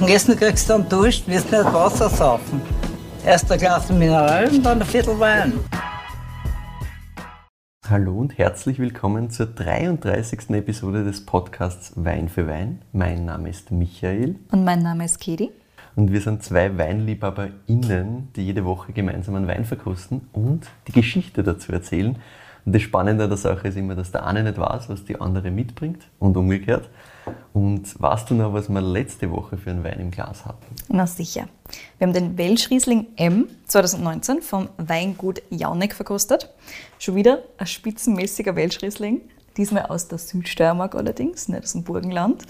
Und Essen kriegst du dann Dusch, wirst nicht Wasser saufen. Erst ein Glas Mineral und dann ein Viertel Wein. Hallo und herzlich willkommen zur 33. Episode des Podcasts Wein für Wein. Mein Name ist Michael. Und mein Name ist Kedi. Und wir sind zwei WeinliebhaberInnen, die jede Woche gemeinsam einen Wein verkosten und die Geschichte dazu erzählen. Und das Spannende an der Sache ist immer, dass der eine nicht weiß, was die andere mitbringt und umgekehrt. Und weißt du noch, was wir letzte Woche für einen Wein im Glas hatten? Na sicher. Wir haben den Welschriesling M 2019 vom Weingut Jauneck verkostet. Schon wieder ein spitzenmäßiger Welschriesling. Diesmal aus der Südsteiermark allerdings, nicht aus dem Burgenland.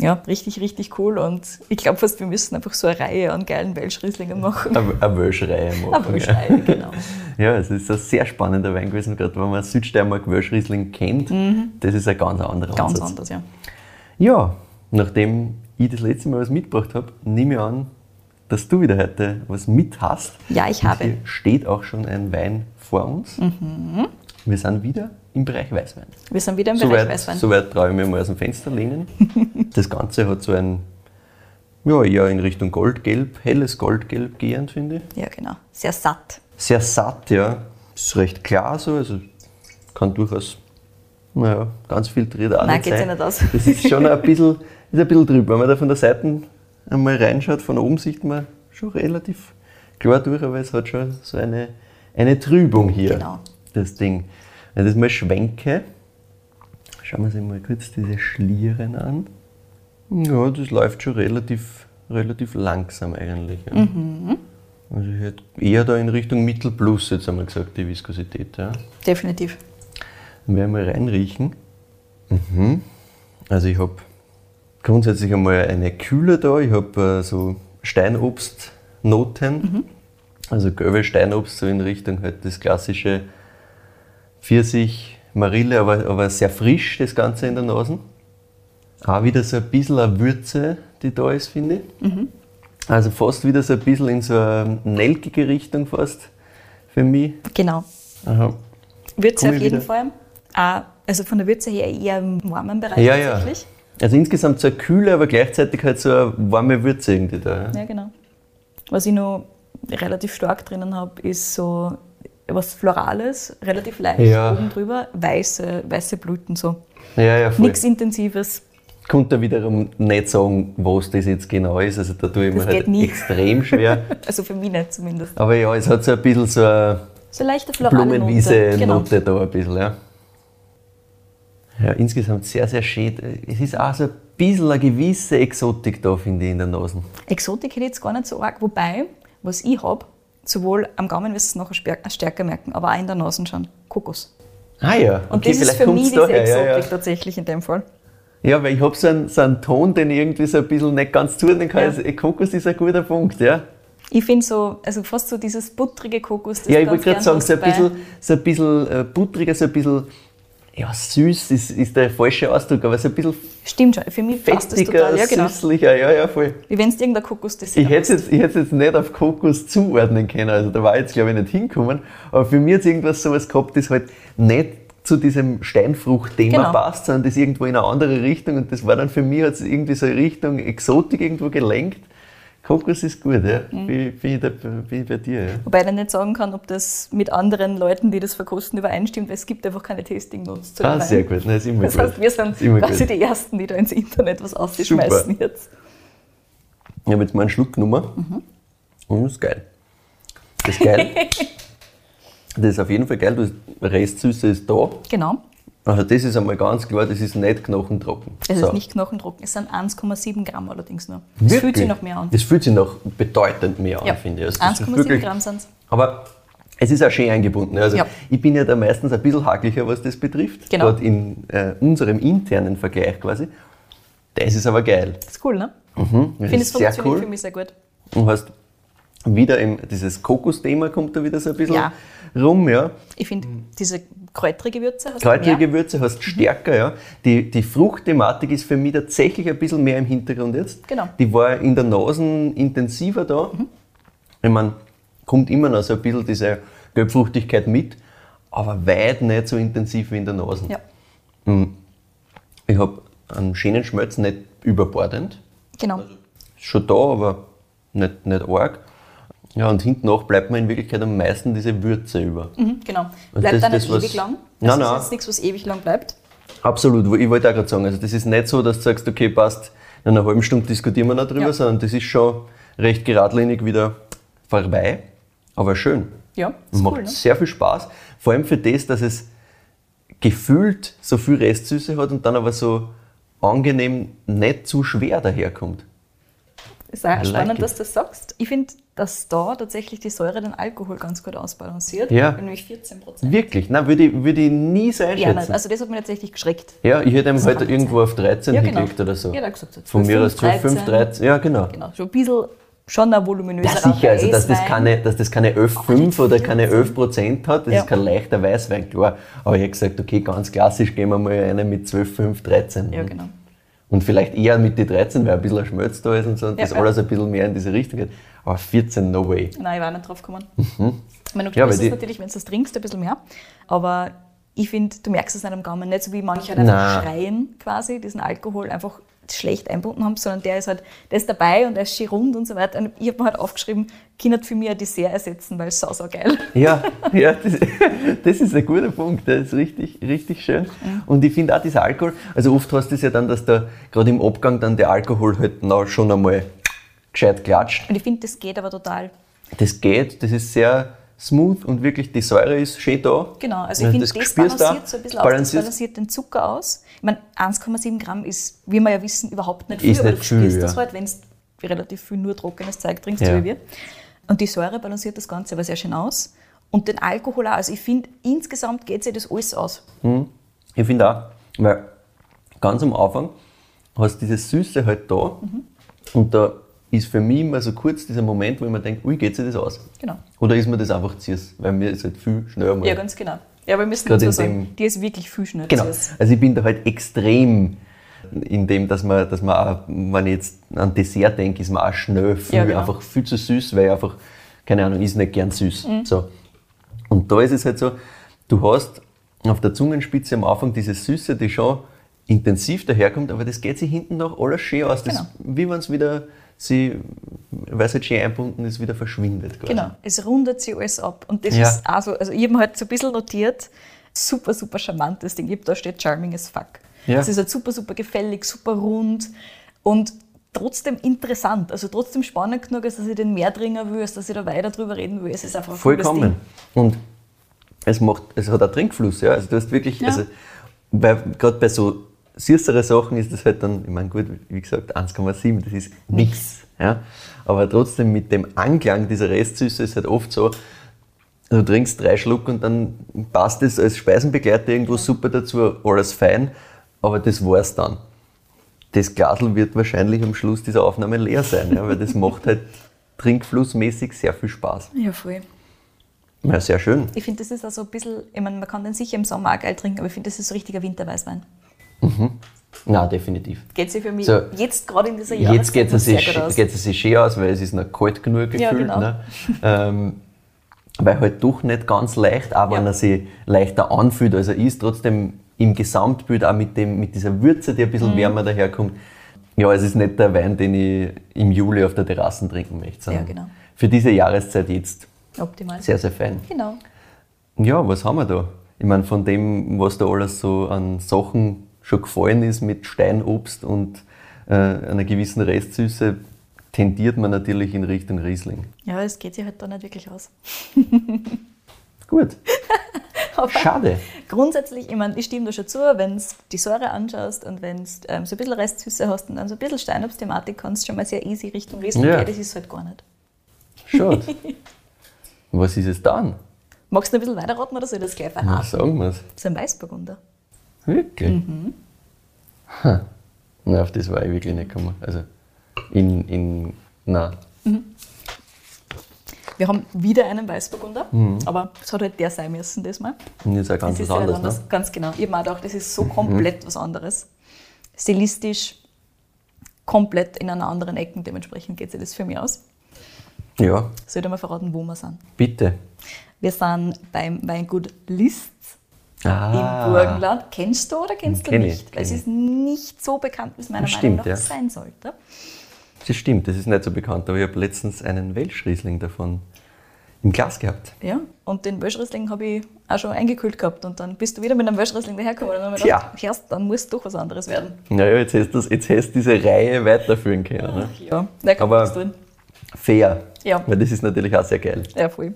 Ja, richtig, richtig cool. Und ich glaube fast, wir müssen einfach so eine Reihe an geilen Welschrieslingen machen. Eine, Welschreihe machen. Eine Welschreihe, genau. Ja, es ist ein sehr spannender Wein gewesen, gerade wenn man Südsteiermark Welschriesling kennt. Das ist ein ganz anderer Ganz Ansatz. anders, ja. Ja, nachdem ich das letzte Mal was mitgebracht habe, nehme ich an, dass du wieder heute was mit hast. Ja, ich Und habe. Hier steht auch schon ein Wein vor uns. Wir sind wieder im Bereich Weißwein. Wir sind wieder im Bereich Soweit, Weißwein. soweit traue ich mir mal aus dem Fenster lehnen. das Ganze hat so ein, ja, eher in Richtung Goldgelb, helles Goldgelb gehend, finde ich. Ja, genau. Sehr satt. Sehr satt, ja. Ist recht klar so, also kann durchaus, naja, ganz filtriert auch Nein, nicht geht's sein. ja nicht aus. Das ist schon ein bisschen, ist ein bisschen drüber. Wenn man da von der Seite einmal reinschaut, von oben sieht man schon relativ klar durch, aber es hat schon so eine, eine Trübung hier, Genau. das Ding. Wenn ich das mal schwenke, schauen wir uns mal kurz diese Schlieren an. Ja, das läuft schon relativ, relativ langsam eigentlich. Ja. Mhm. Also ich hätte eher da in Richtung Mittel plus jetzt einmal gesagt, die Viskosität. Ja. Definitiv. Dann werden wir reinriechen. Mhm. Also ich habe grundsätzlich einmal eine Kühle da. Ich habe äh, so Steinobstnoten. Also gelbe Steinobst, so in Richtung halt das klassische Pfirsich, Marille, aber, aber sehr frisch das Ganze in der Nase. Auch wieder so ein bisschen eine Würze, die da ist, finde ich. Also fast wieder so ein bisschen in so eine nelkige Richtung fast für mich. Genau. Aha. Würze auf jeden wieder. Fall. Auch, also von der Würze her eher im warmen Bereich Ja, ja. tatsächlich. Also insgesamt so eine kühle, aber gleichzeitig halt so eine warme Würze irgendwie da. Ja? Ja, genau. Was ich noch relativ stark drinnen habe, ist so was Florales, relativ leicht Ja. oben drüber, weiße, weiße Blüten so. Ja, ja, voll. Nichts Intensives. Konnte wiederum nicht sagen, was das jetzt genau ist. Also da tue ich mir halt nie. extrem schwer. Also für mich nicht zumindest. Aber ja, es hat so ein bisschen so eine So leichte. Blumenwiese-Note Genau. da ein bisschen, ja. Ja, insgesamt sehr, sehr schön. Es ist auch so ein bisschen eine gewisse Exotik da, finde ich, in der Nase. Exotik hätte ich jetzt gar nicht so arg, wobei, was ich habe, sowohl am Gaumen wirst du es nachher stärker, merken, aber auch in der Nase schon. Kokos. Ah ja, Und okay, das ist für mich diese daher, Exotik ja, ja. tatsächlich in dem Fall. Ja, weil ich habe so einen, so einen Ton, den ich irgendwie so ein bisschen nicht ganz zuordnen kann. Ja. Also, Kokos ist ein guter Punkt, ja. Ich finde so, also fast so dieses buttrige Kokos. das Ja, ich wollte gerade sagen, so ein bisschen, so ein bisschen äh, buttriger, so ein bisschen, ja, süß ist, ist der falsche Ausdruck, aber so ein bisschen Stimmt schon, für mich passt das total. Ja, genau. süßlicher, ja, ja, voll. Wie wenn es irgendein Kokos das Ich hätte es jetzt, ich hätt's jetzt nicht auf Kokos zuordnen können, also da war ich jetzt, glaube ich, nicht hinkommen, aber für mich hat es irgendwas sowas gehabt, das halt nicht zu diesem Steinfrucht-Thema Genau. passt, sondern das irgendwo in eine andere Richtung und das war dann für mich hat irgendwie so in Richtung Exotik irgendwo gelenkt. Kokos ist gut, ja. Mhm. Da, bin ich bei dir, ja. Wobei ich nicht sagen kann, ob das mit anderen Leuten, die das verkosten, übereinstimmt, weil es gibt einfach keine Tasting-Notes zu Ah, sehr gut, das ist immer Das gut. heißt, wir sind Das quasi gut. die Ersten, die da ins Internet was ausschmeißen Super. jetzt. Ich habe jetzt mal einen Schluck genommen. Mhm. Und das ist geil. Das ist geil. das ist auf jeden Fall geil. Die Restsüße ist da. Genau. Also das ist einmal ganz klar, das ist nicht knochentrocken. Es So. ist nicht knochentrocken, es sind 1,7 Gramm allerdings nur. Es fühlt sich noch mehr an. Das fühlt sich noch bedeutend mehr an, Ja. finde ich. Also das ist 1,7 wirklich- Gramm sind es. Aber es ist auch schön eingebunden. Also Ja. ich bin ja da meistens ein bisschen haklicher, was das betrifft. Genau. Gerade in äh, unserem internen Vergleich quasi. Das ist aber geil. Das ist cool, ne? Mhm, Ich das finde, es funktioniert cool. für mich sehr gut. Du hast wieder im, dieses Kokos-Thema kommt da wieder so ein bisschen Ja. rum, ja. Ich finde, diese kräutrige Würze hast Kräutrige. Gewürze hast stärker, ja. Die, die Fruchtthematik ist für mich tatsächlich ein bisschen mehr im Hintergrund jetzt. Genau. Die war in der Nase intensiver da. Ich meine, kommt immer noch so ein bisschen diese Gelbfruchtigkeit mit, aber weit nicht so intensiv wie in der Nase. Ja, Ich habe einen schönen Schmelz, nicht überbordend. genau. schon da, aber nicht, nicht arg. Ja, und hinten nach bleibt mir in Wirklichkeit am meisten diese Würze über. Mhm, genau. Und Bleibt das- dann das, nicht ewig lang. Nein, das nein. ist jetzt nichts, was ewig lang bleibt. Absolut, ich wollte auch gerade sagen, also das ist nicht so, dass du sagst, okay, passt, in einer halben Stunde diskutieren wir noch drüber, Ja. sondern das ist schon recht geradlinig wieder vorbei, aber schön. Ja, ist macht cool, ne? sehr viel Spaß, vor allem für das, dass es gefühlt so viel Restsüße hat und dann aber so angenehm nicht zu schwer daherkommt. Ist auch spannend, like dass du das sagst. Ich finde, dass da tatsächlich die Säure den Alkohol ganz gut ausbalanciert. Ja. Nämlich 14 Prozent. Wirklich, nein, würde ich, würde ich nie so Ja, einschätzen. nicht. Also das hat mich tatsächlich geschreckt. Ja, ich hätte ihm heute kann irgendwo auf 13 Ja, genau. oder so. Ja, da gesagt, so Von 12, mir aus 12, 5, 13. 13. Ja, genau. Genau, schon ein bisschen, schon ein voluminöser Ja, sicher, also dass das keine, dass das keine 11, nicht 5 oder keine 14. 11 Prozent hat, das Ja. ist kein leichter Weißwein, klar. Aber ich hätte gesagt, okay, ganz klassisch gehen wir mal eine mit 12, 5, 13. Ja, genau. Und vielleicht eher mit die 13, weil ein bisschen ein Schmelz da ist und so und Ja, das ja. alles ein bisschen mehr in diese Richtung geht. Aber 14, no way. Nein, ich war nicht drauf gekommen. Ich meine, du Ja, es natürlich, wenn du das trinkst, ein bisschen mehr. Aber ich finde, du merkst es nicht am Gaumen. Nicht so wie manche halt einfach Nein. schreien, quasi, diesen Alkohol einfach schlecht einbunden haben, sondern der ist halt, der ist dabei und der ist schön rund und so weiter. Und ich habe mir halt aufgeschrieben, nicht für mich ein Dessert ersetzen, weil es sau, sau geil. Ja, ja das, das ist ein guter Punkt, das ist richtig, richtig schön. Und ich finde auch dieser Alkohol, also oft hast du es ja dann, dass da gerade im Abgang dann der Alkohol halt noch schon einmal gescheit klatscht. Und ich finde, das geht aber total. Das geht, das ist sehr smooth und wirklich die Säure ist schön da. Genau, also ich finde, das, du balanciert auch, so ein bisschen aus, das balanciert. den Zucker aus. Ich meine, 1,7 Gramm ist, wie wir ja wissen, überhaupt nicht viel, Ist aber nicht du viel, spürst ja. das halt, wenn du relativ viel nur trockenes Zeug trinkst, Ja. so wie wir. Und die Säure balanciert das Ganze aber sehr schön aus. Und den Alkohol auch. Also ich finde, insgesamt geht sich das alles aus. Ich finde auch, weil ganz am Anfang hast du diese Süße halt da Mhm. und da ist für mich immer so kurz dieser Moment, wo ich mir denke, ui, geht sich das aus? Genau. Oder ist mir das einfach süß? Weil mir ist halt viel schneller mal. Ja, ganz genau. Ja, aber wir müssen dazu sagen, die ist wirklich viel schneller. Genau. Also ich bin da halt extrem in dem, dass man, dass man auch, wenn ich jetzt an Dessert denke, ist man auch schnell viel, Ja, genau. einfach viel zu süß, weil ich einfach, keine Ahnung, ist nicht gern süß. Mhm. So. Und da ist es halt so, du hast auf der Zungenspitze am Anfang diese Süße, die schon intensiv daherkommt, aber das geht sich hinten noch alles schön aus. Das, Genau. Wie wenn es wieder, sie, weil es halt schön einbunden ist, wieder verschwindet. Quasi. Genau, es rundet sich alles ab. Und das Ja. ist auch so, also ich habe halt so ein bisschen notiert, super, super charmantes Ding. Ich da steht charming as fuck. Ja. Es ist halt super, super gefällig, super rund und trotzdem interessant. Also trotzdem spannend genug, als dass ich den mehr trinken will, als dass ich da weiter drüber reden will. Es ist einfach ein Vollkommen. Und es, macht, es hat auch Trinkfluss, ja. Also du hast wirklich, Ja. also, weil gerade bei so süßere Sachen ist das halt dann, ich meine, gut, wie gesagt, 1,7, das ist nichts. Ja. Aber trotzdem mit dem Anklang dieser Restsüße ist halt oft so, du trinkst drei Schluck und dann passt es als Speisenbegleiter irgendwo super dazu, alles fein, aber das war's dann. Das Glasl wird wahrscheinlich am Schluss dieser Aufnahme leer sein, ja, weil das macht halt trinkflussmäßig sehr viel Spaß. Ja, voll. Ja, sehr schön. Ich finde, das ist also ein bisschen, ich meine, man kann den sicher im Sommer auch geil trinken, aber ich finde, das ist so richtiger Winterweißwein. Na, definitiv. Geht sich für mich So, jetzt gerade in dieser Jetzt Jahreszeit geht noch es sich, schön aus, weil es ist noch kalt genug gefühlt. Ja, genau. ne? ähm, weil halt doch nicht ganz leicht, auch wenn Ja. er sich leichter anfühlt, als er ist, trotzdem im Gesamtbild auch mit, dem, mit dieser Würze, die ein Mhm. bisschen wärmer daherkommt. Ja, es ist nicht der Wein, den ich im Juli auf der Terrasse trinken möchte, sondern Ja, genau. für diese Jahreszeit jetzt Optimal. sehr, sehr fein. Genau. Ja, was haben wir da? Ich meine, von dem, was da alles so an Sachen schon gefallen ist mit Steinobst und äh, einer gewissen Restsüße, tendiert man natürlich in Richtung Riesling. Ja, es geht sich halt da nicht wirklich aus. Gut, schade. grundsätzlich, ich meine, ich stimme da schon zu, wenn du die Säure anschaust und wenn du ähm, so ein bisschen Restsüße hast und dann so ein bisschen Steinobst-Thematik kannst, schon mal sehr easy Richtung Riesling Ja. gehen, das ist halt gar nicht. Schade. was ist es dann? Magst du noch ein bisschen weiterraten oder soll ich das gleich Na, verraten? sagen wir es. Das ist ein Weißburgunder. Wirklich? Mhm. Ha. Na, auf das war ich wirklich nicht gekommen. Also, in, in, na, Wir haben wieder einen Weißburgunder, aber es hat halt der sein müssen diesmal. und jetzt auch ganz das was ist anderes, ja anders, ne? ganz genau. Ich mir auch das ist so komplett was anderes. Stilistisch komplett in einer anderen Ecke, dementsprechend geht sich das für mich aus. Ja, Soll ich dir mal verraten, wo wir sind? bitte. Wir sind beim Weingut List Ah, im Burgenland. Kennst du oder kennst Kenn du ich, nicht? Weil es ist nicht so bekannt, wie es meiner Stimmt, Meinung nach ja. sein sollte. Das stimmt, das ist nicht so bekannt, aber ich habe letztens einen Welschriesling davon im Glas gehabt. Ja, und den Welschriesling habe ich auch schon eingekühlt gehabt und dann bist du wieder mit einem Welschriesling dahergekommen und dann habe ich gedacht, Herrst, dann muss doch was anderes werden. Naja, jetzt hast du jetzt hast du diese Reihe weiterführen können. Ne? Ja, da kann Aber-. Fair. Ja. Weil das ist natürlich auch sehr geil. Ja, voll.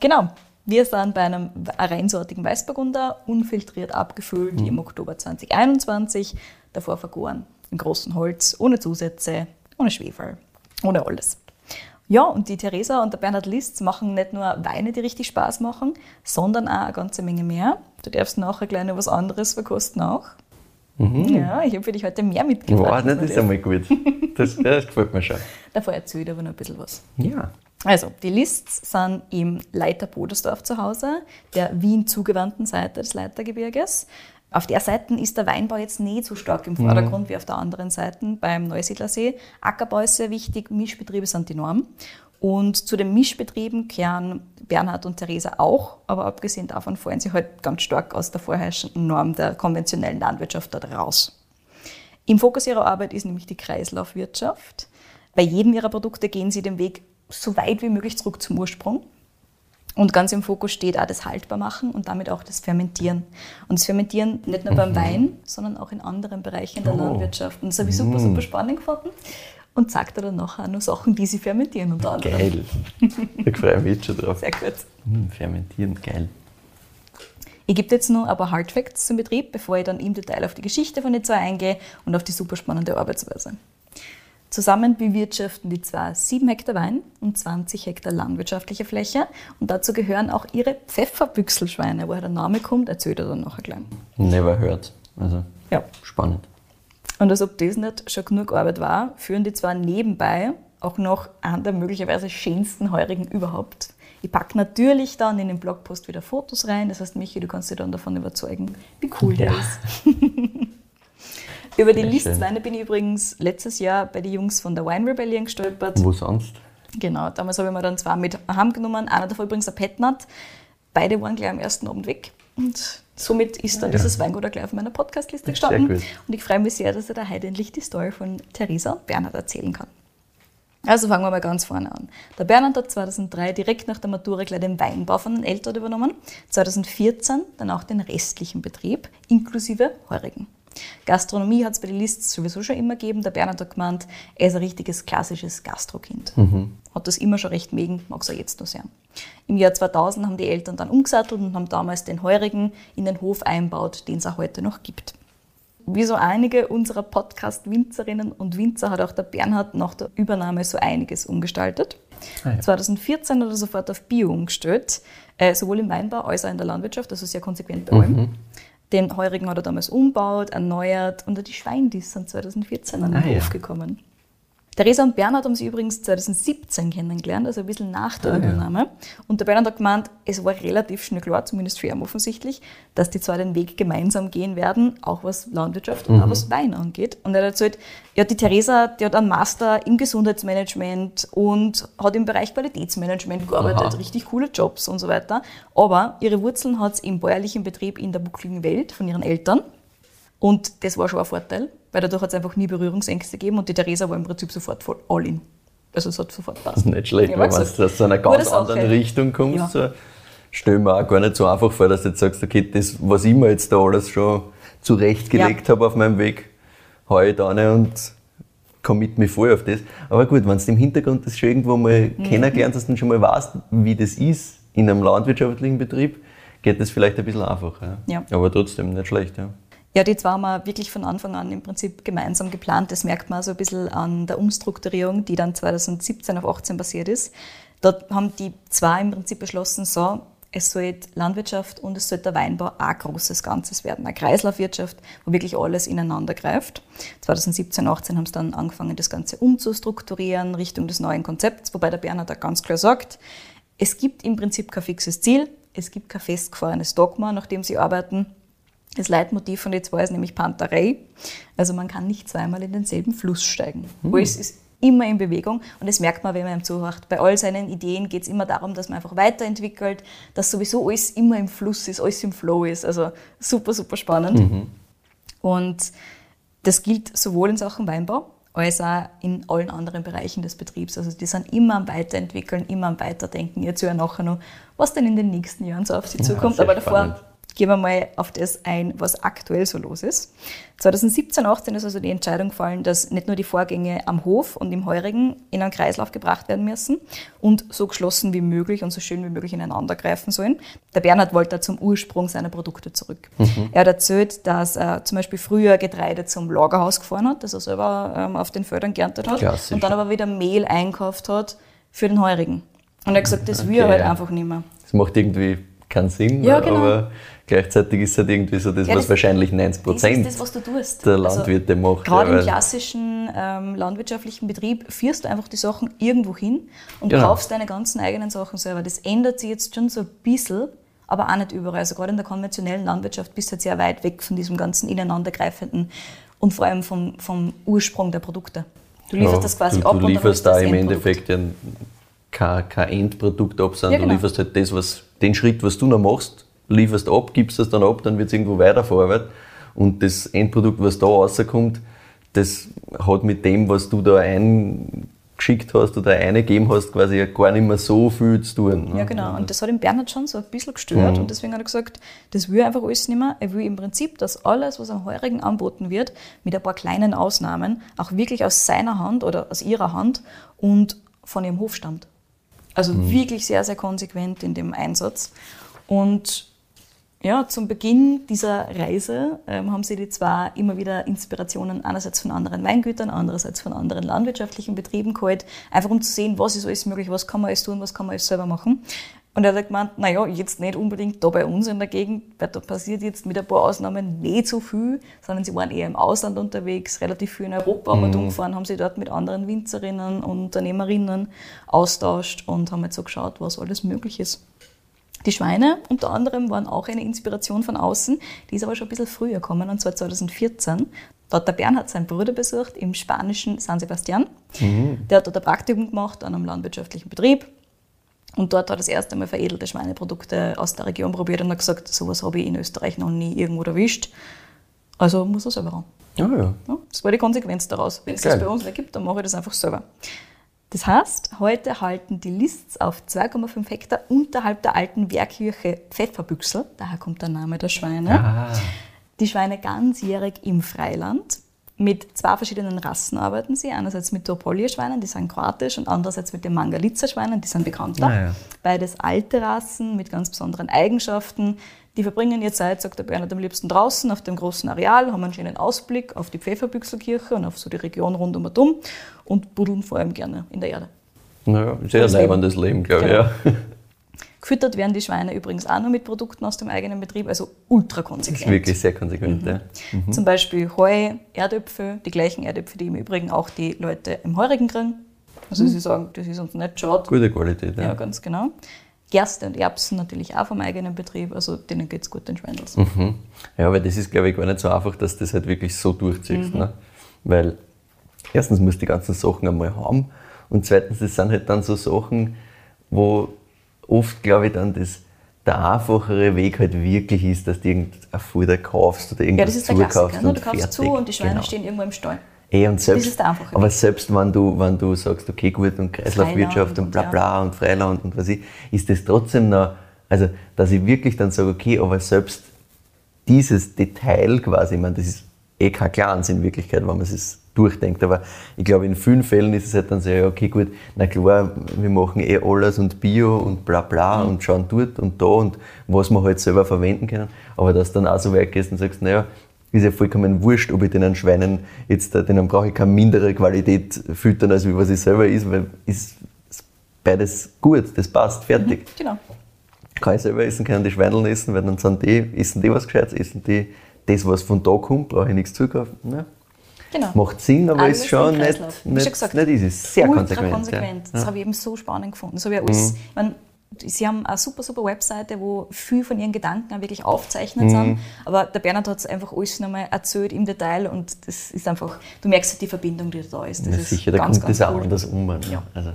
Genau. Wir sind bei einem reinsortigen Weißburgunder, unfiltriert abgefüllt Mhm. im Oktober 2021, davor vergoren, im großen Holz, ohne Zusätze, ohne Schwefel, ohne alles. Ja, und die Theresa und der Bernhard List machen nicht nur Weine, die richtig Spaß machen, sondern auch eine ganze Menge mehr. Du darfst nachher gleich noch was anderes verkosten auch. Ja, ich habe für dich heute mehr mitgebracht. Mhm. Wow, ne, das ist einmal gut. Das, das gefällt mir schon. Davor erzähle ich aber noch ein bisschen was. Ja. Also, die Lists sind im Leiter Bodersdorf zu Hause, der Wien zugewandten Seite des Leitergebirges. Auf der Seite ist der Weinbau jetzt nicht so stark im Vordergrund wie auf der anderen Seite beim Neusiedlersee. Ackerbau ist sehr wichtig, Mischbetriebe sind die Norm. Und zu den Mischbetrieben kehren Bernhard und Theresa auch, aber abgesehen davon fallen sie halt ganz stark aus der vorherrschenden Norm der konventionellen Landwirtschaft dort raus. Im Fokus ihrer Arbeit ist nämlich die Kreislaufwirtschaft. Bei jedem ihrer Produkte gehen sie den Weg so weit wie möglich zurück zum Ursprung. Und ganz im Fokus steht auch das Haltbarmachen und damit auch das Fermentieren. Und das Fermentieren nicht nur beim Wein, sondern auch in anderen Bereichen der Oh. Landwirtschaft. Und das habe ich super, super spannend gefunden. Und sagt er dann nachher noch Sachen, die sie fermentieren unter anderem. Geil. Da freue ich mich jetzt schon drauf. Sehr gut. Hm, fermentieren, geil. Ich gebe jetzt nur aber Hard Facts zum Betrieb, bevor ich dann im Detail auf die Geschichte von den zwei eingehe und auf die super spannende Arbeitsweise. Zusammen bewirtschaften die zwei 7 Hektar Wein und 20 Hektar landwirtschaftliche Fläche und dazu gehören auch ihre Pfefferbüchselschweine. Woher der Name kommt, erzählt er dann nachher gleich. Never heard. Also, Ja. spannend. Und als ob das nicht schon genug Arbeit war, führen die zwar nebenbei auch noch einen der möglicherweise schönsten Heurigen überhaupt. Ich packe natürlich dann in den Blogpost wieder Fotos rein. Das heißt, Michi, du kannst dich dann davon überzeugen, wie cool der Ja. ist. Über die. Listweine bin ich übrigens letztes Jahr bei den Jungs von der Wine Rebellion gestolpert. Wo sonst? Genau, damals habe ich mir dann zwei mit heimgenommen. Einer davon übrigens ein Petnat. Beide waren gleich am ersten Abend weg. Und somit ist dann dieses Weingut auch gleich auf meiner Podcastliste gestanden. Und ich freue mich sehr, dass ich da heute endlich die Story von Theresa und Bernhard erzählen kann. Also fangen wir mal ganz vorne an. Der Bernhard hat 2003 direkt nach der Matura gleich den Weinbau von den Eltern übernommen. 2014 dann auch den restlichen Betrieb, inklusive Heurigen. Gastronomie hat es bei den Lists sowieso schon immer gegeben. Der Bernhard hat gemeint, er ist ein richtiges klassisches Gastrokind. Hat das immer schon recht mögen, mag es auch jetzt noch sehr. Im Jahr 2000 haben die Eltern dann umgesattelt und haben damals den Heurigen in den Hof einbaut, den es auch heute noch gibt. Wie so einige unserer Podcast-Winzerinnen und Winzer hat auch der Bernhard nach der Übernahme so einiges umgestaltet. Ah ja. 2014 hat er sofort auf Bio umgestellt, äh, sowohl im Weinbau als auch in der Landwirtschaft, also sehr konsequent bei allem. Den Heurigen hat er damals umbaut, erneuert und die Schweindis sind 2014 an den Ah ja. Hof gekommen. Theresa und Bernhard haben sie übrigens 2017 kennengelernt, also ein bisschen nach der Ah, ja. Übernahme. Und der Bernhard hat gemeint, es war relativ schnell klar, zumindest für ihn offensichtlich, dass die zwei den Weg gemeinsam gehen werden, auch was Landwirtschaft und auch was Wein angeht. Und er hat erzählt, ja, die Theresa, die hat einen Master im Gesundheitsmanagement und hat im Bereich Qualitätsmanagement gearbeitet, Aha. richtig coole Jobs und so weiter. Aber ihre Wurzeln hat sie im bäuerlichen Betrieb in der buckligen Welt von ihren Eltern. Und das war schon ein Vorteil, weil dadurch hat es einfach nie Berührungsängste gegeben und die Theresa war im Prinzip sofort voll all in. Also es hat sofort passt. nicht schlecht, Ja, wenn gesagt. aus so einer ganz anderen Richtung kommst. Ja. So, stell mir auch gar nicht so einfach vor, dass du jetzt sagst, okay, das, was ich mir jetzt da alles schon zurechtgelegt habe auf meinem Weg, hau ich da rein und commit mich voll auf das. Aber gut, wenn du im Hintergrund das schon irgendwo mal Mhm. kennengelernt hast und schon mal weißt, wie das ist in einem landwirtschaftlichen Betrieb, geht das vielleicht ein bisschen einfacher. Ja. Aber trotzdem nicht schlecht. Ja. Ja, die zwei haben wir wirklich von Anfang an im Prinzip gemeinsam geplant. Das merkt man so ein bisschen an der Umstrukturierung, die dann 2017 auf 18 passiert ist. Dort haben die zwei im Prinzip beschlossen, so, es soll Landwirtschaft und es soll der Weinbau ein großes Ganzes werden. Eine Kreislaufwirtschaft, wo wirklich alles ineinander greift. 2017, 18 haben sie dann angefangen, das Ganze umzustrukturieren Richtung des neuen Konzepts, wobei der Bernhard da ganz klar sagt, es gibt im Prinzip kein fixes Ziel, es gibt kein festgefahrenes Dogma, nach dem sie arbeiten. Das Leitmotiv von den zwei ist nämlich Panterei. Also man kann nicht zweimal in denselben Fluss steigen. Alles ist immer in Bewegung und das merkt man, wenn man ihm zuhört. Bei all seinen Ideen geht es immer darum, dass man einfach weiterentwickelt, dass sowieso alles immer im Fluss ist, alles im Flow ist. Also super, super spannend. Und das gilt sowohl in Sachen Weinbau als auch in allen anderen Bereichen des Betriebs. Also die sind immer am Weiterentwickeln, immer am Weiterdenken. Jetzt ja nachher noch, was denn in den nächsten Jahren so auf sie zukommt. sehr Aber davor spannend. Gehen wir mal auf das ein, was aktuell so los ist. 2017, 18 ist also die Entscheidung gefallen, dass nicht nur die Vorgänge am Hof und im Heurigen in einen Kreislauf gebracht werden müssen und so geschlossen wie möglich und so schön wie möglich ineinander greifen sollen. Der Bernhard wollte zum Ursprung seiner Produkte zurück. Er hat erzählt, dass er zum Beispiel früher Getreide zum Lagerhaus gefahren hat, das er selber ähm, auf den Feldern geerntet hat Klassisch. und dann aber wieder Mehl einkauft hat für den Heurigen. Und er hat gesagt, das will er Okay, halt ja. einfach nicht mehr. Das macht irgendwie keinen Sinn, Ja, ne? genau. aber gleichzeitig ist es halt irgendwie so das, Ja, was das- wahrscheinlich 90 Das Prozent das, was der Landwirte macht. Gerade ja, im klassischen ähm, landwirtschaftlichen Betrieb führst du einfach die Sachen irgendwo hin und Genau. kaufst deine ganzen eigenen Sachen selber. Das ändert sich jetzt schon so ein bisschen, aber auch nicht überall. Also gerade in der konventionellen Landwirtschaft bist du halt sehr weit weg von diesem ganzen ineinandergreifenden und vor allem vom, vom Ursprung der Produkte. Du lieferst Ja, das quasi du, ab Du lieferst da im. Endeffekt ja kein, kein Endprodukt ab, sondern genau. du lieferst halt das, was, den Schritt, was du noch machst, lieferst ab, gibst es dann ab, dann wird es irgendwo weiterverarbeitet. Und das Endprodukt, was da rauskommt, das hat mit dem, was du da eingeschickt hast oder eingegeben hast, quasi gar nicht mehr so viel zu tun. ne? Ja, genau. Und das hat ihn Bernhard schon so ein bisschen gestört. Und deswegen hat er gesagt, das will er einfach alles nicht mehr. Er will im Prinzip, dass alles, was am Heurigen anboten wird, mit ein paar kleinen Ausnahmen, auch wirklich aus seiner Hand oder aus ihrer Hand und von ihrem Hof stammt. Also wirklich sehr, sehr konsequent in dem Einsatz. Und ja, zum Beginn dieser Reise ähm, haben sie die zwar immer wieder Inspirationen einerseits von anderen Weingütern, andererseits von anderen landwirtschaftlichen Betrieben geholt, einfach um zu sehen, was ist alles möglich, was kann man alles tun, was kann man alles selber machen. Und er hat gemeint, naja, jetzt nicht unbedingt da bei uns in der Gegend, weil da passiert jetzt mit ein paar Ausnahmen nicht so viel, sondern sie waren eher im Ausland unterwegs, relativ viel in Europa mhm. umgefahren, haben sich dort mit anderen Winzerinnen und Unternehmerinnen austauscht und haben jetzt so geschaut, was alles möglich ist. Die Schweine unter anderem waren auch eine Inspiration von außen, die ist aber schon ein bisschen früher gekommen, und zwar 2014. Da hat der Bernhard seinen Bruder besucht im spanischen San Sebastian. Der hat dort ein Praktikum gemacht an einem landwirtschaftlichen Betrieb. Und dort hat er das erste Mal veredelte Schweineprodukte aus der Region probiert und hat gesagt, sowas habe ich in Österreich noch nie irgendwo erwischt. Also muss er selber ran. Ja, ja. Ja, das war die Konsequenz daraus. Wenn es das bei uns nicht gibt, dann mache ich das einfach selber. Das heißt, heute halten die Lists auf 2,5 Hektar unterhalb der alten Wehrkirche Pfefferbüchsel, daher kommt der Name der Schweine, Ah, die Schweine ganzjährig im Freiland. Mit zwei verschiedenen Rassen arbeiten sie. Einerseits mit Topolje-Schweinen, die sind kroatisch, und andererseits mit den Mangalitzer-Schweinen, die sind bekannter. Ah, ja. Beides alte Rassen mit ganz besonderen Eigenschaften. Die verbringen ihre Zeit, sagt der Bernhard, am liebsten draußen auf dem großen Areal, haben einen schönen Ausblick auf die Pfefferbüchselkirche und auf so die Region rund um und um und buddeln vor allem gerne in der Erde. naja, sehr Das Leben. leibendes Leben, glaube ich. Genau. Ja. Gefüttert werden die Schweine übrigens auch nur mit Produkten aus dem eigenen Betrieb, also ultra Das konsequent. ist wirklich sehr konsequent. Ja. Zum Beispiel Heu, Erdöpfel, die gleichen Erdöpfel, die im Übrigen auch die Leute im Heurigen kriegen. Also sie sagen, das ist uns nicht schade. Gute Qualität. Ja. Ja, ganz genau. Gerste und Erbsen natürlich auch vom eigenen Betrieb, also denen geht es gut, den Schweindels. Mhm. Ja, weil das ist, glaube ich, gar nicht so einfach, dass du das halt wirklich so durchziehst. Mhm. Ne? Weil erstens musst du die ganzen Sachen einmal haben und zweitens, das sind halt dann so Sachen, wo oft, glaube ich, dann das, der einfachere Weg halt wirklich ist, dass du irgendein Futter kaufst oder Ja, irgendwas das ist der Klassiker. Ne? und Du kaufst fertig. zu und die Schweine Genau. stehen irgendwo im Stall. Eh, und selbst, aber Weg. selbst wenn du, wenn du sagst, okay, gut, und Kreislaufwirtschaft und und bla ja. bla und Freiland und was ich, ist das trotzdem noch, also, dass ich wirklich dann sage, okay, aber selbst dieses Detail quasi, ich meine, das ist eh kein Glanz in Wirklichkeit, wenn man es durchdenkt, aber ich glaube, in vielen Fällen ist es halt dann so, ja, okay, gut, na klar, wir machen eh alles und Bio und bla bla Mhm. und schauen dort und da und was wir halt selber verwenden können, aber dass du dann auch so weit gehst und sagst, naja, ist ja vollkommen wurscht, ob ich den Schweinen jetzt, äh, denen brauche ich keine mindere Qualität füttern, als wie was ich selber ist, weil ist beides gut, das passt, fertig. Genau. Kann ich selber essen, können die Schweineln essen, weil dann sind die, essen die was Gescheites, essen die das, was von da kommt, brauche ich nichts zukaufen. Ja. genau. Macht Sinn, aber Alles ist schon nicht, nicht, schon gesagt, nicht easy. Sehr konsequent. konsequent. Ja. Das habe ich eben so spannend gefunden. Das habe ich alles, Mhm. Sie haben eine super, super Webseite, wo viel von Ihren Gedanken auch wirklich aufzeichnet Mhm. sind. Aber der Bernhard hat es einfach alles nochmal erzählt im Detail und das ist einfach, du merkst halt die Verbindung, die da ist. Das Ja, ist sicher, da ganz, kommt ganz das auch cool. anders um. Ne? Ja. Also,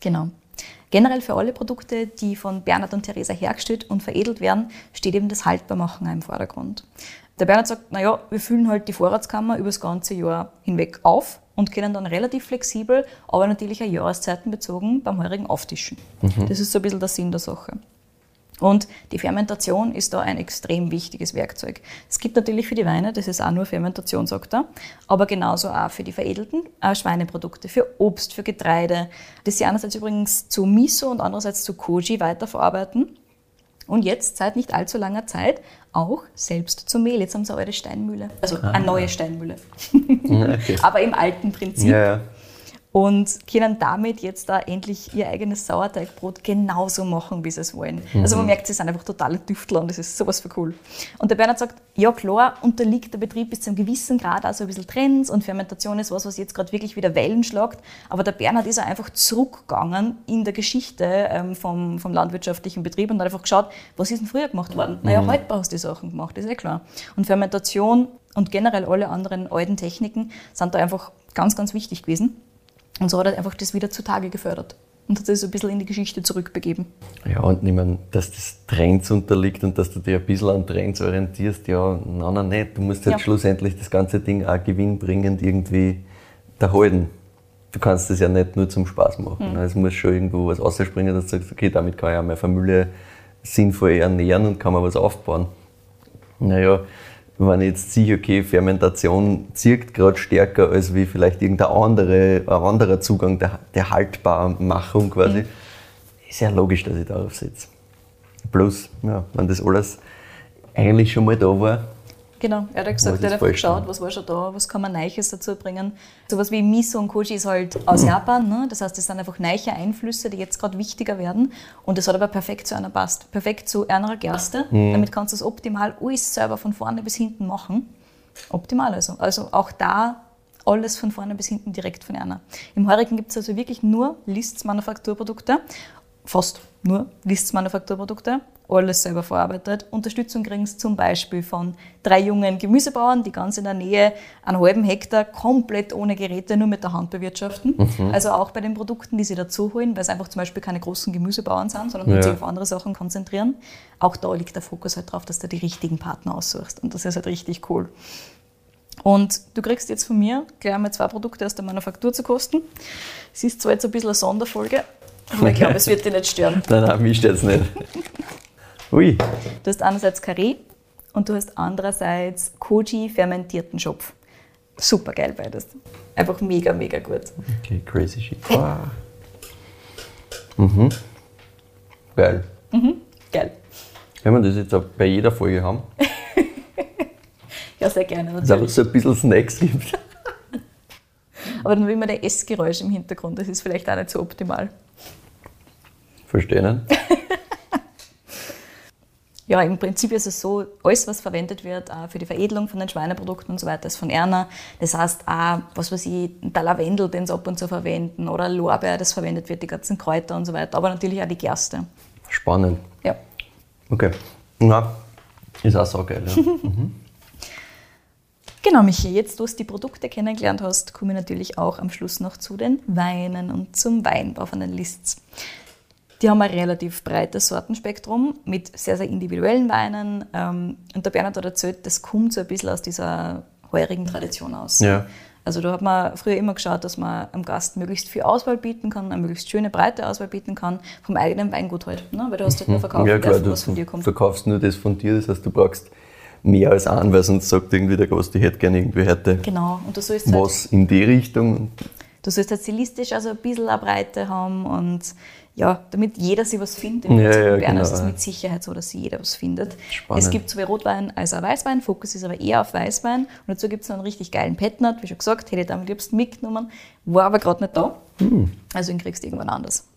Genau. Generell für alle Produkte, die von Bernhard und Theresa hergestellt und veredelt werden, steht eben das Haltbarmachen im Vordergrund. Der Bernhard sagt, naja, wir füllen halt die Vorratskammer über das ganze Jahr hinweg auf und können dann relativ flexibel, aber natürlich auch jahreszeitenbezogen beim Heurigen auftischen. Das ist so ein bisschen der Sinn der Sache. Und die Fermentation ist da ein extrem wichtiges Werkzeug. Es gibt natürlich für die Weine, das ist auch nur Fermentation, sagt er, aber genauso auch für die veredelten äh, Schweineprodukte, für Obst, für Getreide, das sie einerseits übrigens zu Miso und andererseits zu Koji weiterverarbeiten. Und jetzt, seit nicht allzu langer Zeit, auch selbst zu Mehl. Jetzt haben sie alte Steinmühle. Also eine neue Steinmühle. Okay. Aber im alten Prinzip Ja, ja. Und können damit jetzt da endlich ihr eigenes Sauerteigbrot genauso machen, wie sie es wollen. Also man merkt, sie sind einfach totale Tüftler und das ist sowas für cool. Und der Bernhard sagt, ja klar, unterliegt der Betrieb bis zu einem gewissen Grad also ein bisschen Trends und Fermentation ist was, was jetzt gerade wirklich wieder Wellen schlagt. Aber der Bernhard ist auch einfach zurückgegangen in der Geschichte ähm, vom, vom landwirtschaftlichen Betrieb und hat einfach geschaut, was ist denn früher gemacht worden? Naja, haltbar hast du die Sachen gemacht, ist eh klar. Und Fermentation und generell alle anderen alten Techniken sind da einfach ganz, ganz wichtig gewesen. Und so hat er einfach das wieder zutage gefördert und hat das ein bisschen in die Geschichte zurückbegeben. Ja, und ich meine, dass das Trends unterliegt und dass du dich ein bisschen an Trends orientierst, ja, nein, nein, nicht. Du musst halt Ja. schlussendlich das ganze Ding auch gewinnbringend irgendwie erhalten. Du kannst das ja nicht nur zum Spaß machen. Mhm. Es muss schon irgendwo was ausspringen, dass du sagst, okay, damit kann ich auch meine Familie sinnvoll ernähren und kann mir was aufbauen. Naja, wenn ich jetzt sehe, okay, Fermentation zirkt gerade stärker als wie vielleicht irgendein andere, anderer Zugang der, der Haltbarmachung quasi, ist ja logisch, dass ich darauf setze. Plus, ja, wenn das alles eigentlich schon mal da war, Genau, er hat gesagt, er hat geschaut, was war schon da, was kann man Neues dazu bringen. Sowas wie Miso und Koji ist halt aus Japan, ne? das heißt, das sind einfach neue Einflüsse, die jetzt gerade wichtiger werden. Und das hat aber perfekt zu einer passt. Perfekt zu einer Gerste. Damit kannst du es optimal alles selber von vorne bis hinten machen. Optimal also. Also auch da alles von vorne bis hinten direkt von einer. Im Heurigen gibt es also wirklich nur Lists Manufakturprodukte. Fast nur Lists Manufakturprodukte. Alles selber verarbeitet. Unterstützung kriegen sie zum Beispiel von drei jungen Gemüsebauern, die ganz in der Nähe einen halben Hektar komplett ohne Geräte nur mit der Hand bewirtschaften. Also auch bei den Produkten, die sie dazu holen, weil es einfach zum Beispiel keine großen Gemüsebauern sind, sondern Ja. sich auf andere Sachen konzentrieren. Auch da liegt der Fokus halt drauf, dass du die richtigen Partner aussuchst. Und das ist halt richtig cool. Und du kriegst jetzt von mir gleich einmal zwei Produkte aus der Manufaktur zu kosten. Es ist zwar jetzt ein bisschen eine Sonderfolge, aber ich glaube, es wird dich nicht stören. nein, nein, mich stört nicht. Ui, Du hast einerseits Karee und du hast andererseits Koji fermentierten Schopf. Super geil beides. Einfach mega, mega gut. okay, crazy shit. Wow. Mhm. Geil. Geil. Wenn wir das jetzt auch bei jeder Folge haben, Ja, sehr gerne dass es natürlich. so ein bisschen Snacks gibt. Aber dann will man der Essgeräusch im Hintergrund. Das ist vielleicht auch nicht so optimal. Verstehen? Ja, im Prinzip ist es so, alles, was verwendet wird auch für die Veredelung von den Schweineprodukten und so weiter, ist von Erna. Das heißt auch, was weiß ich, der Lavendel, den sie ab und zu verwenden, oder Lorbeer, das verwendet wird, die ganzen Kräuter und so weiter, aber natürlich auch die Gerste. Spannend. Ja. Okay. Na, ist auch so geil. Ja. Genau, Michi, jetzt, wo du die Produkte kennengelernt hast, komme ich natürlich auch am Schluss noch zu den Weinen und zum Weinbau von den Lists. Die haben ein relativ breites Sortenspektrum mit sehr, sehr individuellen Weinen. ähm, Und der Bernhard hat erzählt, das kommt so ein bisschen aus dieser heurigen Tradition aus. Ja. Also da hat man früher immer geschaut, dass man am Gast möglichst viel Auswahl bieten kann, eine möglichst schöne, breite Auswahl bieten kann, vom eigenen Weingut halt. Ne? Weil du hast halt nur verkauft, ja, klar, du was von dir kommt. verkaufst nur das von dir, das heißt, du brauchst mehr als einen, weil sonst sagt irgendwie der Gast, ich hätte gerne irgendwie heute Genau. Und du sollst halt was in die Richtung. Du sollst halt stilistisch also ein bisschen eine Breite haben und ja, damit jeder sich was findet. Im Ja, ja, in Bern genau, ist es mit Sicherheit so, dass jeder was findet. Spannend. Es gibt sowohl Rotwein als auch Weißwein. Fokus ist aber eher auf Weißwein. Und dazu gibt es noch einen richtig geilen Petnat, wie schon gesagt, hätte ich da am liebsten mitgenommen, war aber gerade nicht da. Hm. Also den kriegst du irgendwann anders.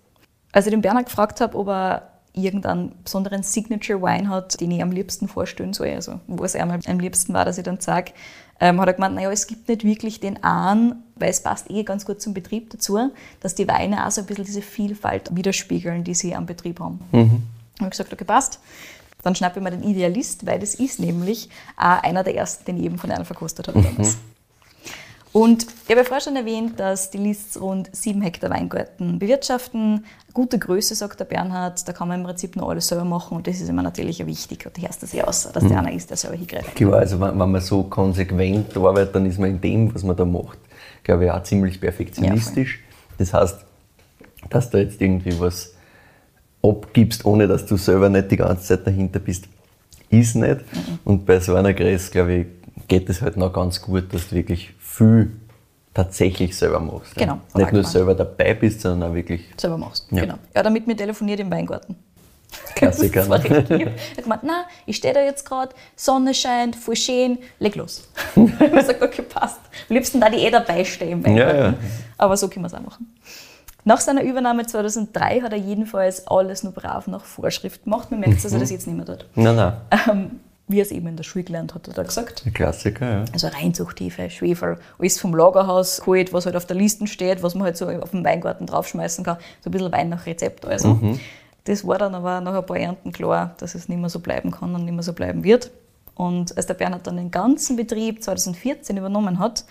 Als ich den Bernhard gefragt habe, ob er irgendeinen besonderen Signature Wine hat, den ich am liebsten vorstellen soll, also wo es einmal am liebsten war, dass ich dann sage, ähm, hat er gemeint, naja, es gibt nicht wirklich den einen, weil es passt eh ganz gut zum Betrieb dazu, dass die Weine auch so ein bisschen diese Vielfalt widerspiegeln, die sie am Betrieb haben. Mhm. habe ich gesagt, okay, passt. Dann schnappe ich mir den Idealist, weil das ist nämlich auch einer der ersten, den ich eben von einer verkostet habe damals. Und ich habe ja vorher schon erwähnt, dass die Lists rund sieben Hektar Weingarten bewirtschaften. Gute Größe, sagt der Bernhard, da kann man im Prinzip nur alles selber machen und das ist immer natürlich wichtig. Und du hörst das ja aus, dass der einer ist, der selber hingreift. Klar, also wenn, wenn man so konsequent arbeitet, dann ist man in dem, was man da macht, glaube ich, auch ziemlich perfektionistisch. das heißt, dass du jetzt irgendwie was abgibst, ohne dass du selber nicht die ganze Zeit dahinter bist, ist nicht. Mhm. Und bei so einer Größe, glaube ich, geht es halt noch ganz gut, dass du wirklich viel tatsächlich selber machst. Genau. Ja. Nicht nur selber dabei bist, sondern auch wirklich selber machst. Ja. Genau. Ja, damit mir telefoniert im Weingarten. Klassiker. das war richtig lieb. Er hat gemeint, nein, ich stehe da jetzt gerade, Sonne scheint, voll schön, leg los. ich habe gesagt, okay, passt. Am liebsten da die eh dabei stehen. Ja, ja. Aber so können wir es auch machen. Nach seiner Übernahme 2003 hat er jedenfalls alles nur brav nach Vorschrift gemacht. Man merkt, dass er das jetzt nicht mehr tut. Nein, nein. Ähm, wie er es eben in der Schule gelernt hat, hat er gesagt. Ein Klassiker, ja. Also Reinzuchthiefe, Schwefel, alles vom Lagerhaus geholt, was halt auf der Liste steht, was man halt so auf dem Weingarten draufschmeißen kann. So ein bisschen Wein nach Rezept also. Mhm. Das war dann aber nach ein paar Ernten klar, dass es nicht mehr so bleiben kann und nicht mehr so bleiben wird. Und als der Bernhard dann den ganzen Betrieb 2014 übernommen hat,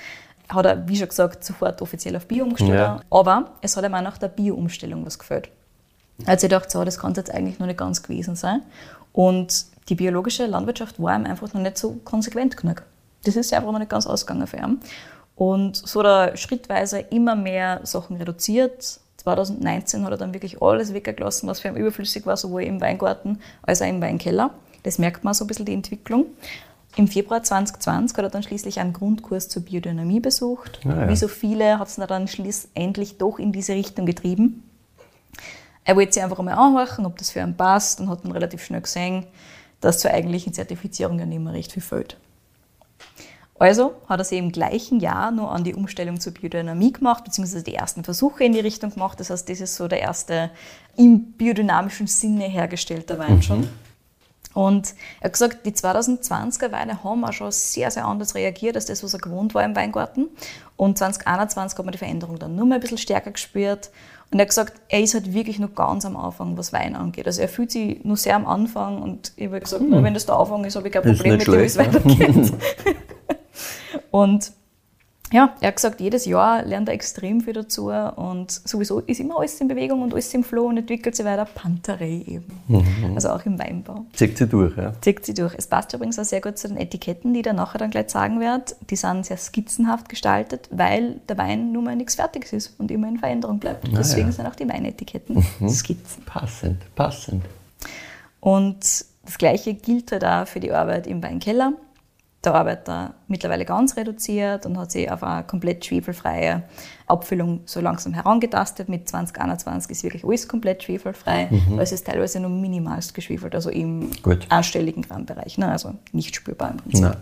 hat er, wie schon gesagt, sofort offiziell auf Bio umgestellt. Ja. Aber es hat ihm auch nach der Bio-Umstellung was gefällt. Hat sich gedacht, so, das kann es jetzt eigentlich noch nicht ganz gewesen sein. Und die biologische Landwirtschaft war ihm einfach noch nicht so konsequent genug. Das ist einfach noch nicht ganz ausgegangen für ihn. Und so hat er schrittweise immer mehr Sachen reduziert. 2019 hat er dann wirklich alles weggelassen, was für ihn überflüssig war, sowohl im Weingarten als auch im Weinkeller. Das merkt man so ein bisschen die Entwicklung. Im Februar 2020 hat er dann schließlich einen Grundkurs zur Biodynamie besucht. Ah, ja. Wie so viele hat es dann schlussendlich doch in diese Richtung getrieben. Er wollte sich einfach einmal anhören, ob das für ihn passt und hat dann relativ schnell gesehen, dass zur eigentlichen Zertifizierung ja nicht mehr recht viel fehlt. Also hat er sich im gleichen Jahr nur an die Umstellung zur Biodynamie gemacht, beziehungsweise die ersten Versuche in die Richtung gemacht. Das heißt, das ist so der erste im biodynamischen Sinne hergestellte Wein mhm. schon. Und er hat gesagt, die 2020er Weine haben auch schon sehr, sehr anders reagiert als das, was er gewohnt war im Weingarten. Und 2021 hat man die Veränderung dann nur mal ein bisschen stärker gespürt. Und er hat gesagt, er ist halt wirklich noch ganz am Anfang, was Wein angeht. Also er fühlt sich nur sehr am Anfang und ich habe gesagt, hm. wenn das der Anfang ist, habe ich kein Problem mit dem, wie es weitergeht. und ja, er hat gesagt, jedes Jahr lernt er extrem viel dazu und sowieso ist immer alles in Bewegung und alles im Flow und entwickelt sich weiter. Panterei eben. Mhm. Also auch im Weinbau. Zieht sie durch, ja. Zieht sie durch. Es passt übrigens auch sehr gut zu den Etiketten, die ich dann nachher dann gleich sagen werde. Die sind sehr skizzenhaft gestaltet, weil der Wein nun mal nichts Fertiges ist und immer in Veränderung bleibt. Ah, Deswegen ja. sind auch die Weinetiketten mhm. Skizzen. Passend, passend. Und das Gleiche gilt halt auch für die Arbeit im Weinkeller der Arbeiter mittlerweile ganz reduziert und hat sich auf eine komplett schwefelfreie Abfüllung so langsam herangetastet. Mit 2021 ist wirklich alles komplett schwefelfrei, mhm. weil es ist teilweise nur minimalst geschwefelt, also im Gut. einstelligen Grammbereich, ne? also nicht spürbar im Prinzip. Nein.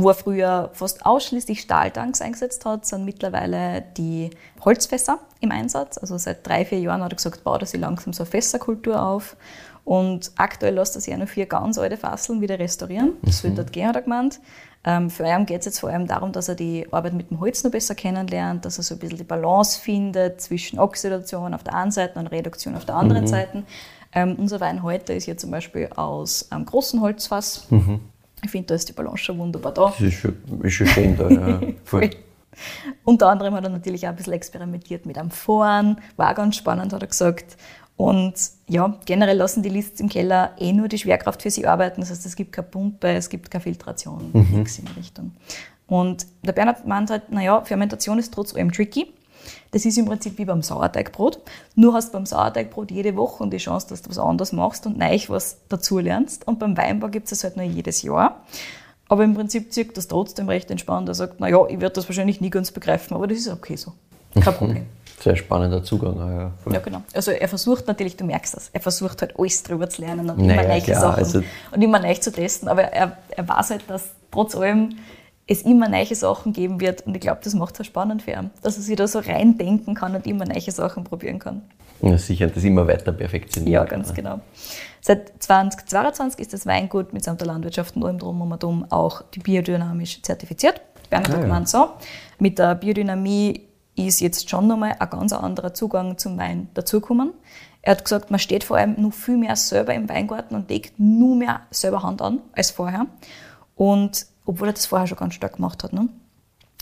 Wo er früher fast ausschließlich Stahltanks eingesetzt hat, sind mittlerweile die Holzfässer im Einsatz. Also seit drei, vier Jahren hat er gesagt, baut er sich langsam so eine Fässerkultur auf und aktuell lässt er sich auch noch vier ganz alte Fasseln wieder restaurieren. Das mhm. wird dort gehen, hat er gemeint. Ähm, für ihn geht es jetzt vor allem darum, dass er die Arbeit mit dem Holz noch besser kennenlernt, dass er so ein bisschen die Balance findet zwischen Oxidation auf der einen Seite und Reduktion auf der anderen mhm. Seite. Ähm, unser Wein heute ist hier zum Beispiel aus einem großen Holzfass. Mhm. Ich finde, da ist die Balance schon wunderbar da. Das ist schon, ist schon schön da, ja. Voll. Unter anderem hat er natürlich auch ein bisschen experimentiert mit einem Vorn, war ganz spannend, hat er gesagt. Und ja, generell lassen die Lists im Keller eh nur die Schwerkraft für sie arbeiten. Das heißt, es gibt keine Pumpe, es gibt keine Filtration, mhm. nichts in die Richtung. Und der Bernhard meint halt, naja, Fermentation ist trotz allem tricky. Das ist im Prinzip wie beim Sauerteigbrot. Nur hast beim Sauerteigbrot jede Woche die Chance, dass du was anderes machst und neu was dazu lernst. Und beim Weinbau gibt es halt nur jedes Jahr. Aber im Prinzip zieht das trotzdem recht entspannt. Er sagt, naja, ich werde das wahrscheinlich nie ganz begreifen, aber das ist okay so. Kein Problem. Sehr spannender Zugang. Ja, ja, genau. Also er versucht natürlich, du merkst das, er versucht halt alles drüber zu lernen und naja, immer neue Sachen also und immer neu zu testen. Aber er, er weiß halt, dass trotz allem es immer neue Sachen geben wird und ich glaube, das macht es spannend für ihn, dass er sich da so reindenken kann und immer neue Sachen probieren kann. Ja, sicher, das immer weiter perfektionieren. Ja, ganz genau. Seit 2022 ist das Weingut mitsamt der Landwirtschaft und allem drum und drum auch die biodynamisch zertifiziert. Bernhard ah, ja. so. Mit der Biodynamie ist jetzt schon nochmal ein ganz anderer Zugang zum Wein dazugekommen. Er hat gesagt, man steht vor allem noch viel mehr selber im Weingarten und legt nur mehr selber Hand an als vorher. Und obwohl er das vorher schon ganz stark gemacht hat. Ne?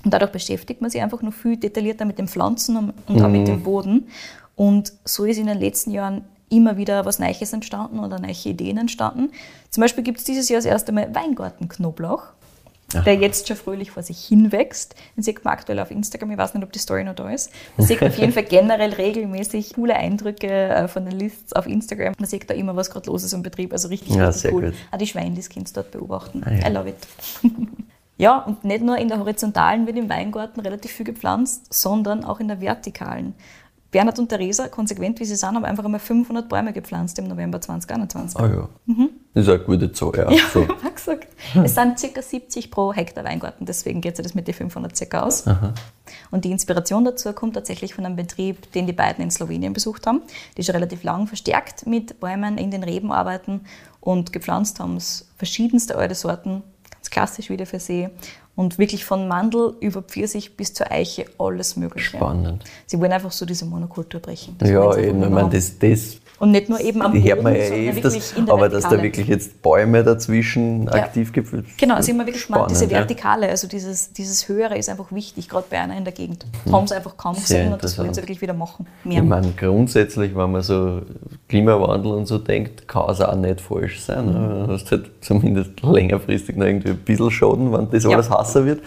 Und dadurch beschäftigt man sich einfach noch viel detaillierter mit den Pflanzen und und auch mit dem Boden. Und so ist in den letzten Jahren immer wieder was Neues entstanden oder neue Ideen entstanden. Zum Beispiel gibt es dieses Jahr das erste Mal Weingartenknoblauch, der jetzt schon fröhlich vor sich hinwächst. Den sieht man aktuell auf Instagram, ich weiß nicht, ob die Story noch da ist. Man sieht auf jeden Fall generell regelmäßig coole Eindrücke äh, von den Lists auf Instagram. Man sieht da immer, was gerade los ist im Betrieb, also richtig, Ja, richtig sehr cool. gut. Auch die Schweine, die Kind dort beobachten. Ah, ja. I love it. Ja, und nicht nur in der horizontalen wird im Weingarten relativ viel gepflanzt, sondern auch in der vertikalen. Bernhard und Theresa, konsequent wie sie sind, haben einfach einmal 500 Bäume gepflanzt im November 2021. Ah ja. Das ist eine gute Zahl, ja. Ja, So. ich habe gesagt. Es sind ca. 70 pro Hektar Weingarten, deswegen geht sich das mit den 500 circa aus. Und die Inspiration dazu kommt tatsächlich von einem Betrieb, den die beiden in Slowenien besucht haben, die schon relativ lang verstärkt mit Bäumen in den Reben arbeiten und gepflanzt haben es verschiedenste alte Sorten, ganz klassisch wieder für sie. Und wirklich von Mandel über Pfirsich bis zur Eiche alles Mögliche. Spannend. Sie wollen einfach so diese Monokultur brechen. Das Ja, eben, ich meine, das, das Und nicht nur eben am die Boden, man ja eh sondern öfters, wirklich in der aber dass da Vertikale. wirklich jetzt Bäume dazwischen aktiv gepflanzt Genau, also immer wirklich diese Spannend, ja. Vertikale, also dieses, dieses Höhere ist einfach wichtig, gerade bei einer in der Gegend. Haben sie einfach kaum Mhm. Gesehen und das wollen sie wirklich wieder machen. Mehr. Ich meine, grundsätzlich, wenn man so Klimawandel und so denkt, kann es auch nicht falsch sein. Ne? Du hast halt zumindest längerfristig noch irgendwie ein bisschen Schaden, wenn das Ja. alles hasser wird.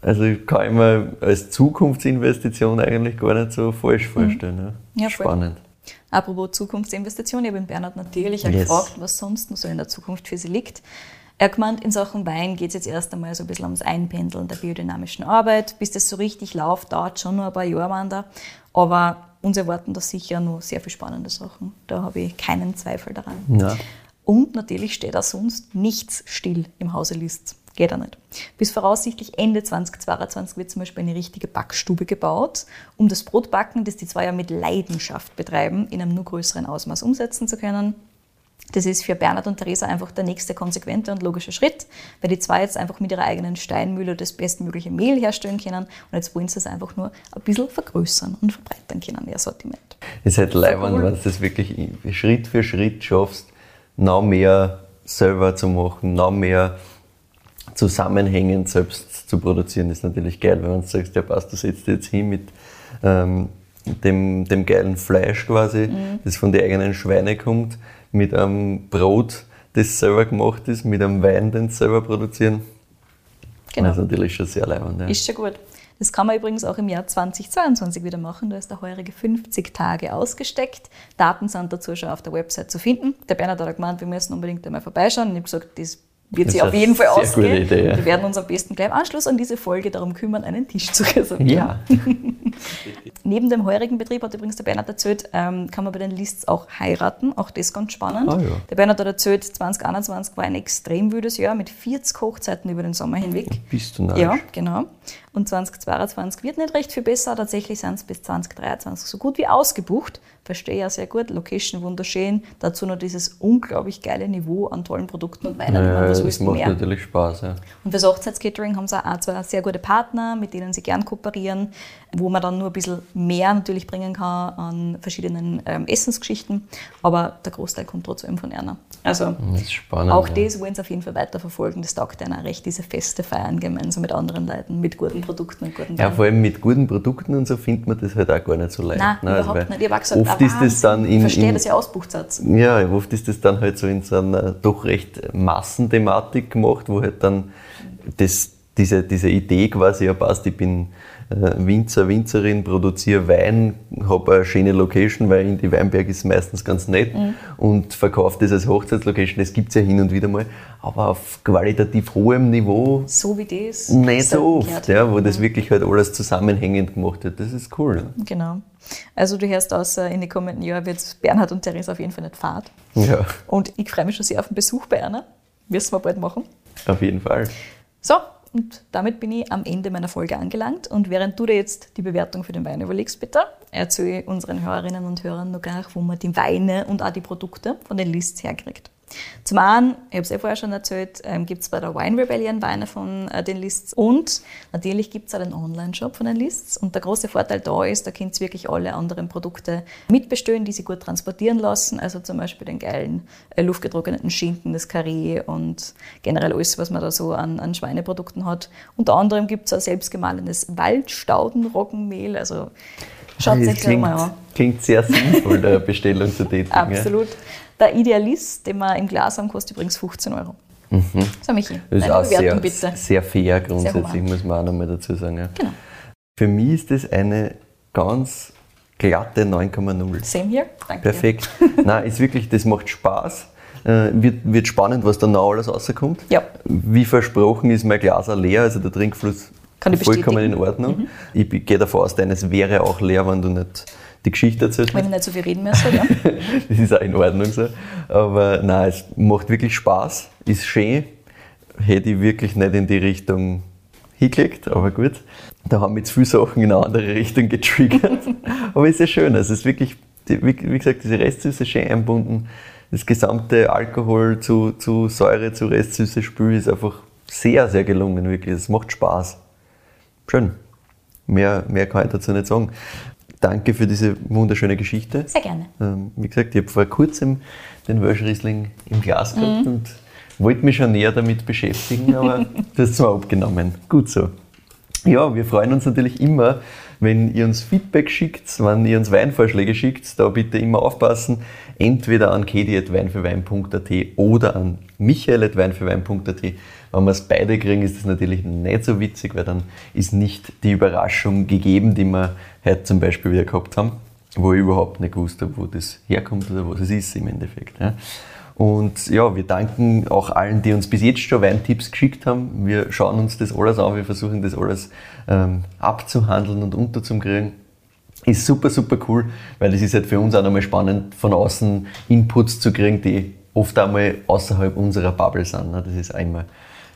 Also kann ich mir als Zukunftsinvestition eigentlich gar nicht so falsch vorstellen. Ne? Ja, voll. Apropos Zukunftsinvestition, ich habe Bernhard natürlich Yes. gefragt, was sonst noch so in der Zukunft für sie liegt. Er gemeint, in Sachen Wein geht es jetzt erst einmal so ein bisschen ums Einpendeln der biodynamischen Arbeit. Bis das so richtig läuft, dauert schon noch ein paar Jahre Wander. Aber uns erwarten da sicher noch sehr viele spannende Sachen. Da habe ich keinen Zweifel daran. Ja. Und natürlich steht auch sonst nichts still im Hause List. Geht auch nicht. Bis voraussichtlich Ende 2022 wird zum Beispiel eine richtige Backstube gebaut, um das Brotbacken, das die zwei ja mit Leidenschaft betreiben, in einem nur größeren Ausmaß umsetzen zu können. Das ist für Bernhard und Theresa einfach der nächste konsequente und logische Schritt, weil die zwei jetzt einfach mit ihrer eigenen Steinmühle das bestmögliche Mehl herstellen können und jetzt wollen sie es einfach nur ein bisschen vergrößern und verbreitern können, ihr Sortiment. Es ist halt leibend, cool. wenn du das wirklich Schritt für Schritt schaffst, noch mehr selber zu machen, noch mehr zusammenhängend selbst zu produzieren, ist natürlich geil, wenn du sagst, ja passt, du setzt jetzt hin mit ähm, dem, dem geilen Fleisch quasi, Mhm. das von den eigenen Schweine kommt, mit einem Brot, das selber gemacht ist, mit einem Wein, den sie selber produzieren. Genau. Das ist natürlich schon sehr leibend. Ja. Ist schon gut. Das kann man übrigens auch im Jahr 2022 wieder machen. Da ist der heurige 50 Tage ausgesteckt. Daten sind dazu schon auf der Website zu finden. Der Bernhard hat gemeint, wir müssen unbedingt einmal vorbeischauen. Und ich habe gesagt, das wird Das sich auf jeden Fall sehr ausgehen. gute Idee, ja. Wir werden uns am besten gleich im Anschluss an diese Folge darum kümmern, einen Tisch zu reservieren. ja. Neben dem heurigen Betrieb hat übrigens der Bernhard erzählt, ähm, kann man bei den Lists auch heiraten. Auch das ganz spannend. Ah, ja. Der Bernhard hat erzählt, 2021 war ein extrem wüdes Jahr mit 40 Hochzeiten über den Sommer hinweg. Bist du narrisch? Ja, genau. Und 2022 wird nicht recht viel besser. Tatsächlich sind es bis 2023 so gut wie ausgebucht. Verstehe ja sehr gut. Location wunderschön. Dazu noch dieses unglaublich geile Niveau an tollen Produkten und Weinen. Ja, das macht mehr? natürlich Spaß. Ja. Und fürs Hochzeitscatering haben sie auch zwei sehr gute Partner, mit denen sie gern kooperieren, wo man dann nur ein bisschen mehr natürlich bringen kann an verschiedenen ähm, Essensgeschichten. Aber der Großteil kommt trotzdem von Erna. Also Das spannend. auch ja. das wollen sie auf jeden Fall weiterverfolgen. Das taugt auch recht, diese Feste feiern gemeinsam mit anderen Leuten, mit guten Produkten und guten Ja, Weinen. vor allem mit guten Produkten und so findet man das halt auch gar nicht so leicht. Nein, ne? Also, überhaupt nicht. Ich habe auch gesagt, oft ah, ist das dann in, Ich verstehe, in ihr ausbucht seid. ja, oft ist das dann halt so in so einer doch recht Massenthematik gemacht, wo halt dann das, diese, diese Idee quasi ja passt, ich bin äh, Winzer, Winzerin, produziere Wein, habe eine schöne Location, weil in die Weinberg ist meistens ganz nett Mhm. und verkaufe das als Hochzeitslocation, das gibt es ja hin und wieder mal, aber auf qualitativ hohem Niveau So wie das. nicht so oft, ja, wo das wirklich halt alles zusammenhängend gemacht wird. Das ist cool. Ne? Genau. Also du hörst aus, äh, in den kommenden Jahren wird Bernhard und Theresa auf jeden Fall nicht fad. Ja, Und ich freue mich schon sehr auf den Besuch bei Erna. Wirst wir bald machen. auf jeden Fall. So, und damit bin ich am Ende meiner Folge angelangt. Und während du dir jetzt die Bewertung für den Wein überlegst, bitte, erzähle unseren Hörerinnen und Hörern noch gar, wo man die Weine und auch die Produkte von den Lists herkriegt. Zum einen, ich habe es ja vorher schon erzählt, ähm, gibt es bei der Wine Rebellion Weine von äh, den Lists und natürlich gibt es auch den Online-Shop von den Lists. Und der große Vorteil da ist, da könnt ihr wirklich alle anderen Produkte mitbestellen, die sie gut transportieren lassen. Also zum Beispiel den geilen äh, luftgetrockneten Schinken, das Karree und generell alles, was man da so an, an Schweineprodukten hat. Unter anderem gibt es auch selbstgemahlenes Waldstaudenroggenmehl. Also schaut Das euch das klingt, mal an. klingt sehr sinnvoll, der Bestellung zu tätigen. ja. Der Idealist, den wir im Glas haben, kostet übrigens 15 Euro. So, Michi, Mhm. Das ist auch sehr, Bewertung bitte. sehr fair grundsätzlich, human. muss man auch nochmal dazu sagen. Ja. Genau. Für mich ist das eine ganz glatte 9,0. Same here. Danke. Perfekt. Nein, ist wirklich, das macht Spaß. Äh, wird, wird spannend, was da noch alles rauskommt. Ja. Wie versprochen ist mein Glas auch leer, also der Trinkfluss Kann vollkommen in bestätigen. Mhm. Ordnung. Ich gehe davon aus, deines wäre auch leer, wenn du nicht die Geschichte erzählt Wenn ich nicht so viel reden müsste, ja. Das ist auch in Ordnung so. Aber nein, es macht wirklich Spaß, ist schön. Hätte ich wirklich nicht in die Richtung hingelegt, aber gut. Da haben mich zu viele Sachen in eine andere Richtung getriggert. aber ist ja schön. Also es ist wirklich, wie gesagt, diese Restsüße schön einbunden. Das gesamte Alkohol zu, zu Säure, zu Restsüße Spül ist einfach sehr, sehr gelungen, wirklich. Es macht Spaß. Schön. Mehr, mehr kann ich dazu nicht sagen. Danke für diese wunderschöne Geschichte. Sehr gerne. Ähm, wie gesagt, ich habe vor kurzem den Welsh Riesling im Glas gehabt und wollte mich schon näher damit beschäftigen, aber du hast es zwar abgenommen. Gut so. Ja, wir freuen uns natürlich immer, wenn ihr uns Feedback schickt, wenn ihr uns Weinvorschläge schickt, da bitte immer aufpassen. Entweder an kedi.weinfürwein.at oder an michael.weinfürwein.at. Wenn wir es beide kriegen, ist das natürlich nicht so witzig, weil dann ist nicht die Überraschung gegeben, die wir heute zum Beispiel wieder gehabt haben, wo ich überhaupt nicht gewusst habe, wo das herkommt oder was es ist im Endeffekt. Ja. Und ja, wir danken auch allen, die uns bis jetzt schon Weintipps geschickt haben. Wir schauen uns das alles an, wir versuchen das alles ähm, abzuhandeln und unterzukriegen. Ist super, super cool, weil es ist halt für uns auch nochmal spannend, von außen Inputs zu kriegen, die oft einmal außerhalb unserer Bubble sind. ne. Das ist einmal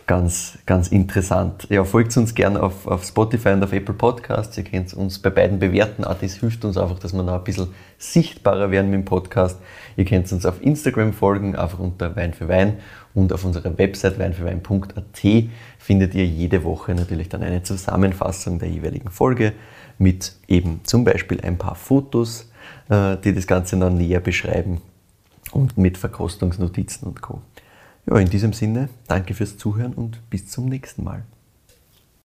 ganz, ganz interessant. Ja, folgt uns gerne auf, auf Spotify und auf Apple Podcasts. Ihr könnt uns bei beiden bewerten. Auch das hilft uns einfach, dass wir noch ein bisschen sichtbarer werden mit dem Podcast. Ihr könnt uns auf Instagram folgen, einfach unter Wein für Wein. Und auf unserer Website weinfürwein.at findet ihr jede Woche natürlich dann eine Zusammenfassung der jeweiligen Folge mit eben zum Beispiel ein paar Fotos, äh, die das Ganze noch näher beschreiben und mit Verkostungsnotizen und Co. Ja, in diesem Sinne, danke fürs Zuhören und bis zum nächsten Mal.